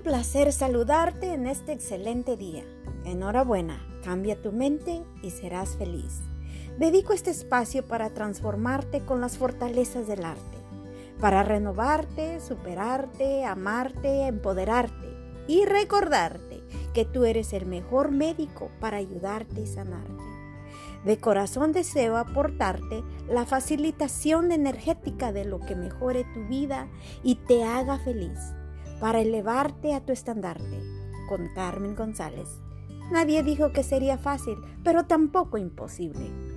placer saludarte en este excelente día. Enhorabuena, cambia tu mente y serás feliz. Dedico este espacio para transformarte con las fortalezas del arte, para renovarte, superarte, amarte, empoderarte y recordarte que tú eres el mejor médico para ayudarte y sanarte. De corazón deseo aportarte la facilitación energética de lo que mejore tu vida y te haga feliz para elevarte a tu estandarte. Con Carmen González. Nadie dijo que sería fácil, pero tampoco imposible.